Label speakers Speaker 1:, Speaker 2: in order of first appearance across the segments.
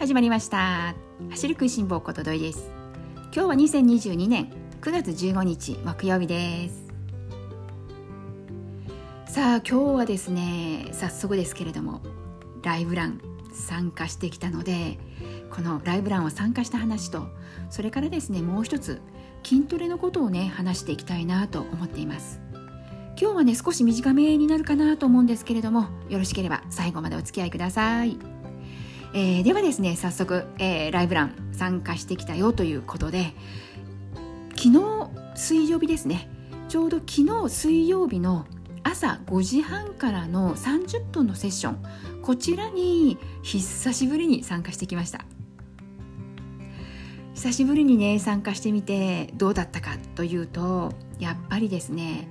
Speaker 1: 始まりました。走る食いしん坊ことどいです。今日は2022年9月15日木曜日です。さあ今日はですね早速ですけれどもライブラン参加してきたのでこのライブランを参加した話とそれからですねもう一つ筋トレのことをね話していきたいなと思っています。今日はね少し短めになるかなと思うんですけれどもよろしければ最後までお付き合いください。えー、ではですね早速、えー、ライブラン参加してきたよということで昨日水曜日ですね。ちょうど昨日水曜日の朝5時半からの30分のセッションこちらに久しぶりに参加してきました。久しぶりにね参加してみてどうだったかというとやっぱりですね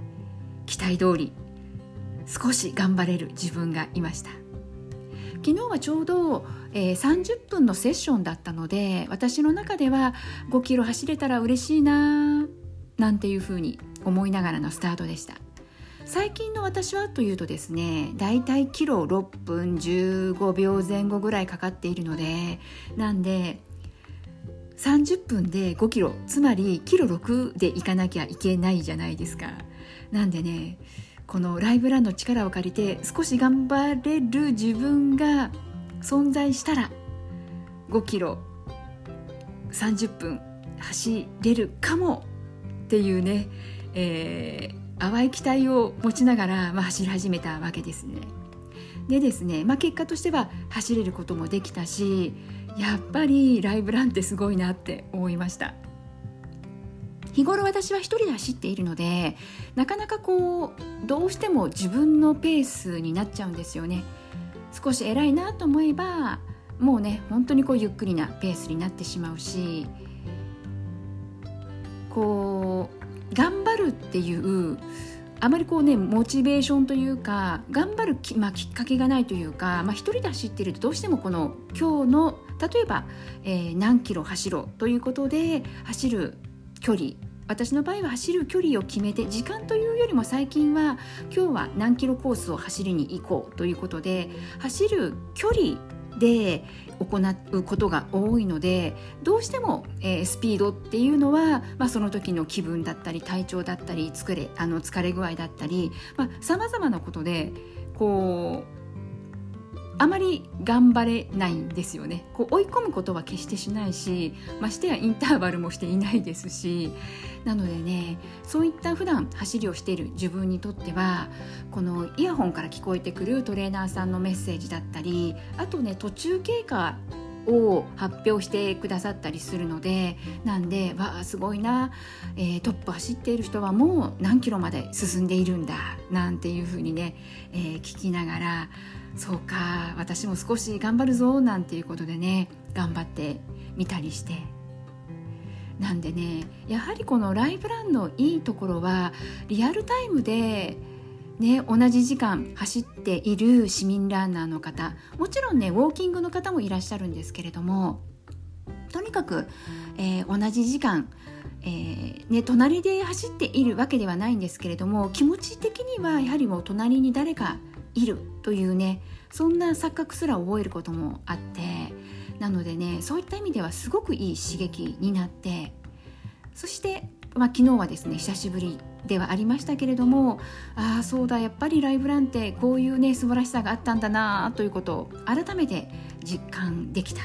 Speaker 1: 期待通り少し頑張れる自分がいました。昨日はちょうど、えー、30分のセッションだったので私の中では5キロ走れたら嬉しいななんていうふうに思いながらのスタートでした。最近の私はというとですねだいたいキロ6分15秒前後ぐらいかかっているのでなんで30分で5キロつまりキロ6で行かなきゃいけないじゃないですか。なんでねこのライブランの力を借りて少し頑張れる自分が存在したら5キロ30分走れるかもっていうね、えー、淡い期待を持ちながら、まあ、走り始めたわけですね。でですね、まあ、結果としては走れることもできたしやっぱりライブランってすごいなって思いました。日頃私は一人で走っているのでなかなかこうどうしても自分のペースになっちゃうんですよね。少し偉いなと思えばもうね本当にこうゆっくりなペースになってしまうしこう頑張るっていうあまりこうねモチベーションというか頑張るき,、まあ、きっかけがないというか、まあ、一人で走ってるとどうしてもこの今日の例えば、えー、何キロ走ろうということで走る距離。私の場合は走る距離を決めて時間というよりも最近は今日は何キロコースを走りに行こうということで走る距離で行うことが多いのでどうしても、えー、スピードっていうのは、まあ、その時の気分だったり体調だったり疲れあの疲れ具合だったりさまざ、まなことでこうあまり頑張れないんですよね。こう追い込むことは決してしないしましてやインターバルもしていないですしなのでねそういった普段走りをしている自分にとってはこのイヤホンから聞こえてくるトレーナーさんのメッセージだったりあとね途中経過を発表してくださったりするのでなんでわあすごいな、えー、トップ走っている人はもう何キロまで進んでいるんだなんていうふうにね、えー、聞きながらそうか私も少し頑張るぞなんていうことでね頑張ってみたりして。なんでねやはりこのライブランのいいところはリアルタイムでね、同じ時間走っている市民ランナーの方もちろんねウォーキングの方もいらっしゃるんですけれどもとにかく、えー、同じ時間、えー、ね、隣で走っているわけではないんですけれども気持ち的にはやはりもう隣に誰かいるというねそんな錯覚すら覚えることもあってなのでねそういった意味ではすごくいい刺激になってそして、まあ、昨日はですね久しぶりではありましたけれどもああそうだやっぱりライブランってこういうね素晴らしさがあったんだなということを改めて実感できた。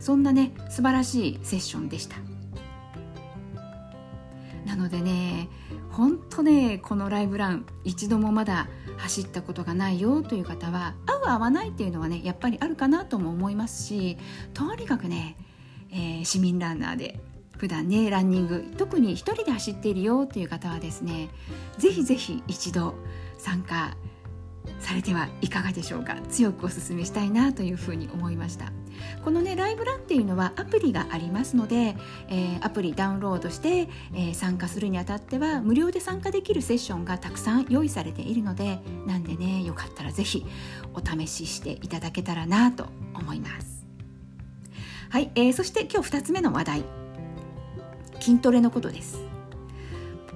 Speaker 1: そんなね素晴らしいセッションでした。のでね本当ねこのライブラン一度もまだ走ったことがないよという方は合う合わないっていうのはねやっぱりあるかなとも思いますしとにかくね、えー、市民ランナーで普段ねランニング特に1人で走っているよという方はですねぜひぜひ一度参加されてはいかがでしょうか？強くお勧めしたいなというふうに思いました。このねライブランっていうのはアプリがありますので、えー、アプリダウンロードして、えー、参加するにあたっては無料で参加できるセッションがたくさん用意されているのでなんでねよかったらぜひお試ししていただけたらなと思います。はい、えー、そして今日2つ目の話題。筋トレのことです。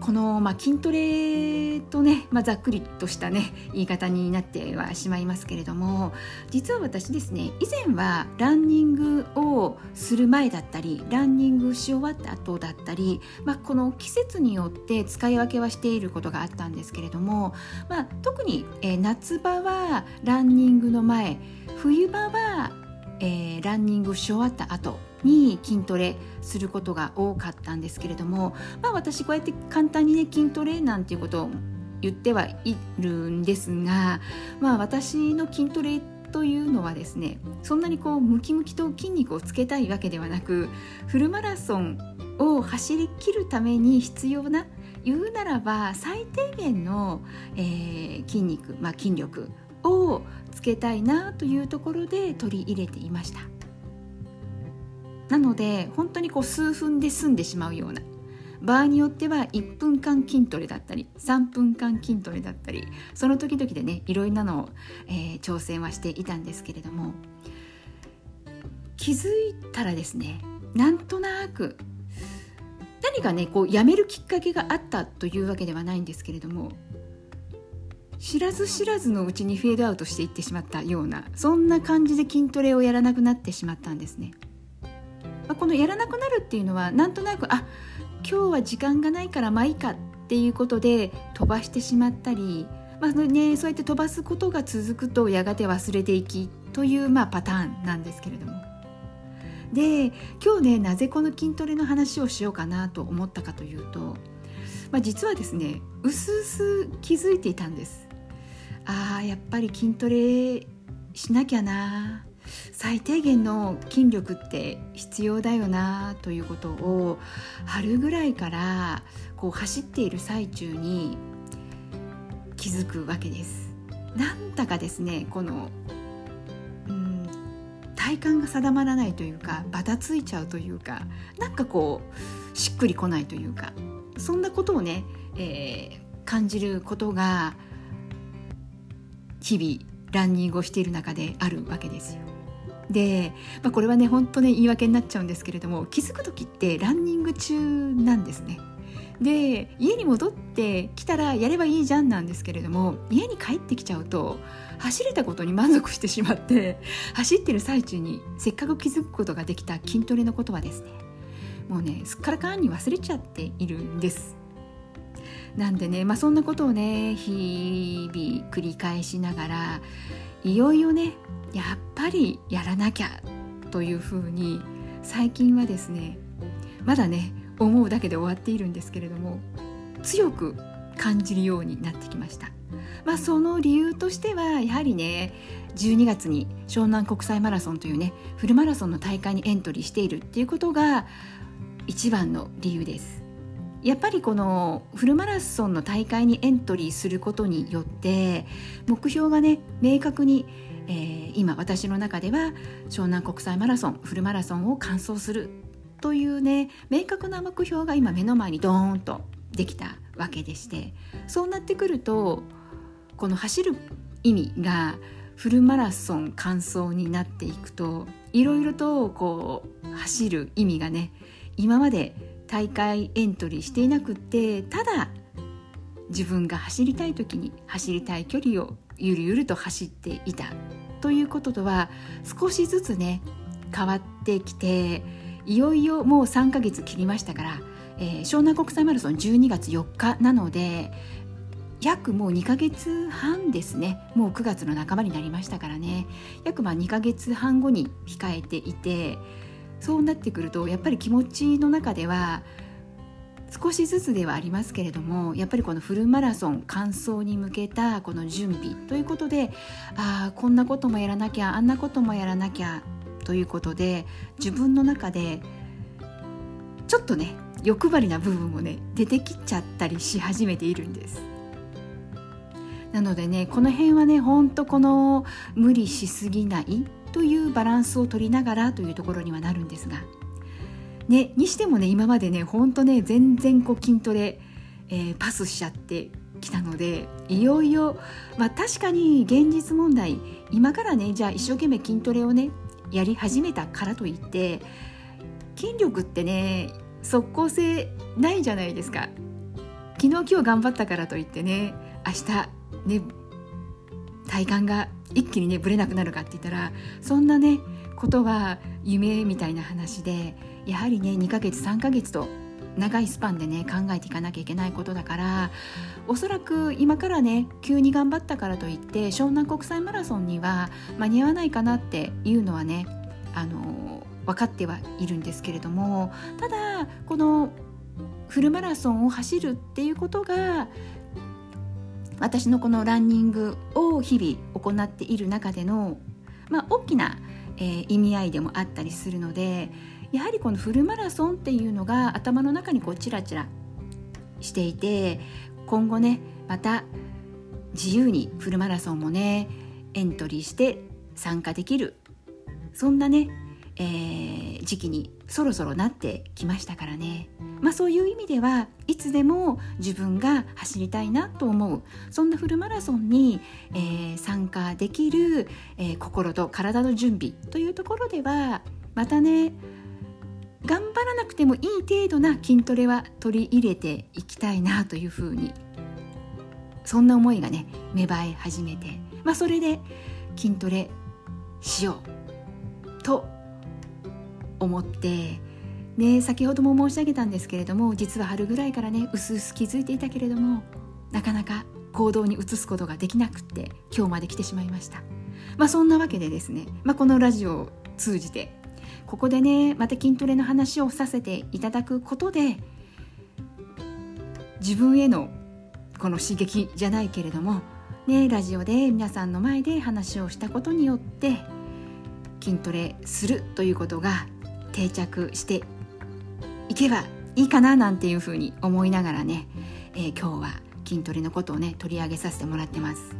Speaker 1: この、まあ、筋トレとね、まあ、ざっくりとしたね言い方になってはしまいますけれども実は私ですね以前はランニングをする前だったりランニングし終わった後だったり、まあ、この季節によって使い分けはしていることがあったんですけれども、まあ、特に、えー、夏場はランニングの前冬場は、えー、ランニングし終わった後に筋トレすることが多かったんですけれども、まあ、私こうやって簡単にね筋トレなんていうことを言ってはいるんですが、まあ、私の筋トレというのはですねそんなにこうムキムキと筋肉をつけたいわけではなくフルマラソンを走りきるために必要な言うならば最低限の、えー、筋肉、まあ、筋力をつけたいなというところで取り入れていました。なので本当にこう数分で済んでしまうような場合によっては1分間筋トレだったり3分間筋トレだったりその時々でねいろいろなのを、えー、挑戦はしていたんですけれども気づいたらですねなんとなく何かねこうやめるきっかけがあったというわけではないんですけれども知らず知らずのうちにフェードアウトしていってしまったようなそんな感じで筋トレをやらなくなってしまったんですね。まあ、このやらなくなるっていうのはなんとなくあ今日は時間がないからまあいいかっていうことで飛ばしてしまったり、まあね、そうやって飛ばすことが続くとやがて忘れていきという、まあ、パターンなんですけれども。で今日ねなぜこの筋トレの話をしようかなと思ったかというと、まあ、実はですねうす気づいていたんですあーやっぱり筋トレしなきゃな最低限の筋力って必要だよなということを春ぐらいからこう走っている最中に気づくわけです。なんだかですねこのうん体感が定まらないというかバタついちゃうというかなんかこうしっくりこないというかそんなことをね、えー、感じることが日々ランニングをしている中であるわけですよ。で、まあ、これはね本当ね言い訳になっちゃうんですけれども気づく時ってランニング中なんですね。で家に戻ってきたらやればいいじゃんなんですけれども家に帰ってきちゃうと走れたことに満足してしまって走ってる最中にせっかく気づくことができた筋トレのことはですねもうねすっからかんに忘れちゃっているんです。なんでね、まあ、そんなことをね日々繰り返しながらいよいよねやぱりやらなきゃというふうに最近はですねまだね思うだけで終わっているんですけれども強く感じるようになってきました。まあ、その理由としてはやはりね12月に湘南国際マラソンというねフルマラソンの大会にエントリーしているっていうことが一番の理由です。やっぱりこのフルマラソンの大会にエントリーすることによって目標がね明確に、えー、今私の中では湘南国際マラソンフルマラソンを完走するというね明確な目標が今目の前にドーンとできたわけでしてそうなってくるとこの走る意味がフルマラソン完走になっていくといろいろとこう走る意味がね今まで大会エントリーしていなくってただ自分が走りたい時に走りたい距離をゆるゆると走っていたということとは少しずつね変わってきていよいよもう3ヶ月切りましたから、えー、湘南国際マラソン12月4日なので約もう2ヶ月半ですね。もう9月の半ばになりましたからね。約まあ2ヶ月半後に控えていてそうなってくるとやっぱり気持ちの中では少しずつではありますけれどもやっぱりこのフルマラソン完走に向けたこの準備ということでああこんなこともやらなきゃあんなこともやらなきゃということで自分の中でちょっとね欲張りな部分もね出てきちゃったりし始めているんです。なのでねこの辺はねほんとこの無理しすぎないというバランスを取りながらというところにはなるんですが、ね、にしてもね今までねほんとね全然こう筋トレ、えー、パスしちゃってきたのでいよいよ、まあ、確かに現実問題今からねじゃあ一生懸命筋トレをねやり始めたからといって筋力ってね即効性ないじゃないですか。昨日今日頑張ったからといってね明日ね体感が一気にねぶれなくなるかって言ったらそんなねことは夢みたいな話でやはりね2ヶ月3ヶ月と長いスパンでね考えていかなきゃいけないことだからおそらく今からね急に頑張ったからといって湘南国際マラソンには間に合わないかなっていうのはねあの分かってはいるんですけれどもただこのフルマラソンを走るっていうことが私のこのランニングを日々行っている中での、まあ、大きな、え、意味合いでもあったりするのでやはりこのフルマラソンっていうのが頭の中にこうチラチラしていて今後ねまた自由にフルマラソンもねエントリーして参加できるそんなね、えー、時期にそろそろなってきましたからね、まあ、そういう意味ではいつでも自分が走りたいなと思う。そんなフルマラソンに、えー、参加できる、えー、心と体の準備というところではまたね頑張らなくてもいい程度な筋トレは取り入れていきたいなというふうにそんな思いがね芽生え始めて、まあ、それで筋トレしようと思ってね先ほども申し上げたんですけれども実は春ぐらいからねうすうす気づいていたけれどもなかなか行動に移すことができなくって今日まで来てしまいました。まあ、そんなわけでですね、まあ、このラジオを通じてここでねまた筋トレの話をさせていただくことで自分へのこの刺激じゃないけれども、ね、ラジオで皆さんの前で話をしたことによって筋トレするということが定着していけばいいかななんていうふうに思いながらね、えー、今日は筋トレのことをね取り上げさせてもらってます。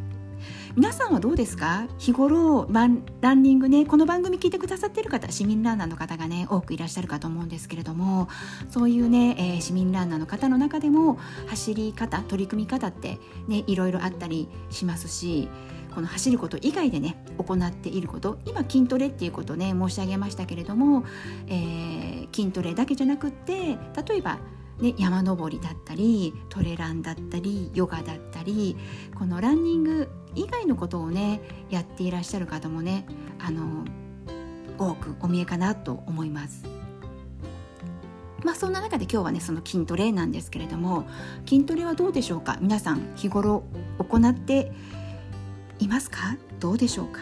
Speaker 1: 皆さんはどうですか？日頃ランニングねこの番組聞いてくださっている方市民ランナーの方がね多くいらっしゃるかと思うんですけれどもそういうね、えー、市民ランナーの方の中でも走り方取り組み方ってねいろいろあったりしますしこの走ること以外でね行っていること今筋トレっていうことをね申し上げましたけれども、えー、筋トレだけじゃなくって例えばね、山登りだったりトレランだったりヨガだったりこのランニング以外のことをねやっていらっしゃる方もねあの多くお見えかなと思います。まあそんな中で今日はねその筋トレなんですけれども筋トレはどうでしょうか？皆さん日頃行っていますか？どうでしょうか？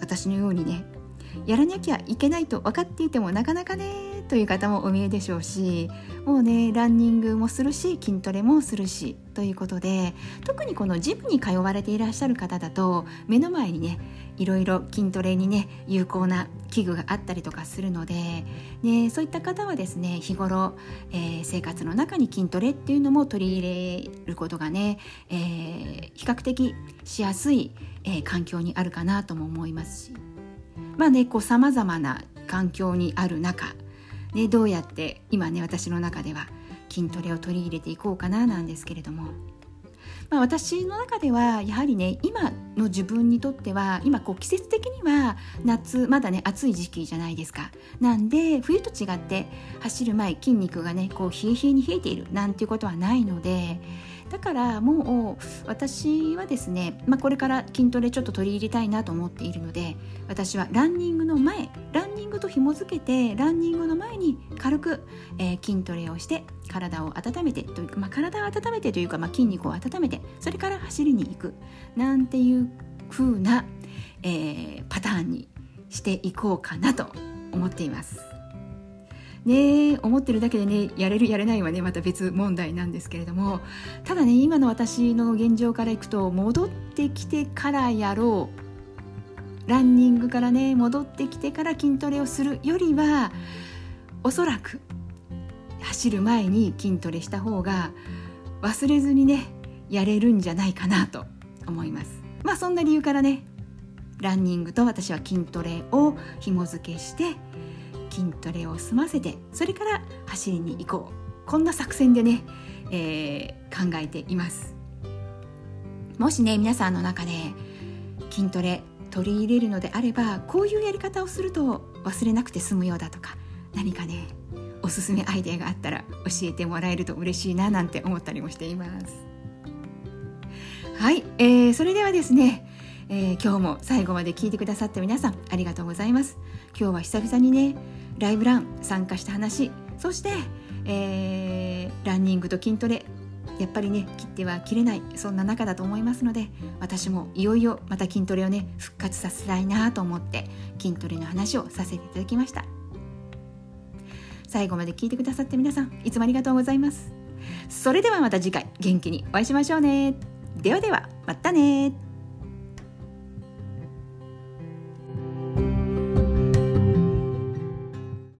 Speaker 1: 私のようにねやらなきゃいけないと分かっていてもなかなかねという方もお見えでしょうしもうねランニングもするし筋トレもするしということで特にこのジムに通われていらっしゃる方だと目の前にねいろいろ筋トレにね有効な器具があったりとかするので、ね、そういった方はですね日頃、えー、生活の中に筋トレっていうのも取り入れることがね、えー、比較的しやすい、えー、環境にあるかなとも思いますし。まあねこうさまざまな環境にある中ね、どうやって今ね私の中では筋トレを取り入れていこうかななんですけれども、まあ、私の中ではやはりね今の自分にとっては今こう季節的には夏まだね暑い時期じゃないですか。なんで冬と違って走る前筋肉がねこう冷え冷えに冷えているなんていうことはないのでだからもう私はですね、まあ、これから筋トレちょっと取り入れたいなと思っているので私はランニングの前ランニングと紐付けてランニングの前に軽く、えー、筋トレをして体を温めてというか、まあ、体を温めてというか、まあ、筋肉を温めてそれから走りに行くなんていう風な、えー、パターンにしていこうかなと思っています。ね思ってるだけでねやれるやれないはねまた別問題なんですけれども。ただね今の私の現状からいくと戻ってきてからやろう。ランニングからね戻ってきてから筋トレをするよりはおそらく走る前に筋トレした方が忘れずにねやれるんじゃないかなと思います。まあそんな理由からねランニングと私は筋トレを紐付けして筋トレを済ませてそれから走りに行こう。こんな作戦でね、えー、考えています。もしね皆さんの中で筋トレ取り入れるのであればこういうやり方をすると忘れなくて済むようだとか何かねおすすめアイデアがあったら教えてもらえると嬉しいななんて思ったりもしています。はい、えー、それではですね、えー、今日も最後まで聞いてくださった皆さんありがとうございます。今日は久々にねライブラン参加した話そして、えー、ランニングと筋トレやっぱりね切っては切れないそんな中だと思いますので私もいよいよまた筋トレをね復活させたいなと思って筋トレの話をさせていただきました。最後まで聞いてくださって皆さんいつもありがとうございます。それではまた次回元気にお会いしましょうね。ではではまたね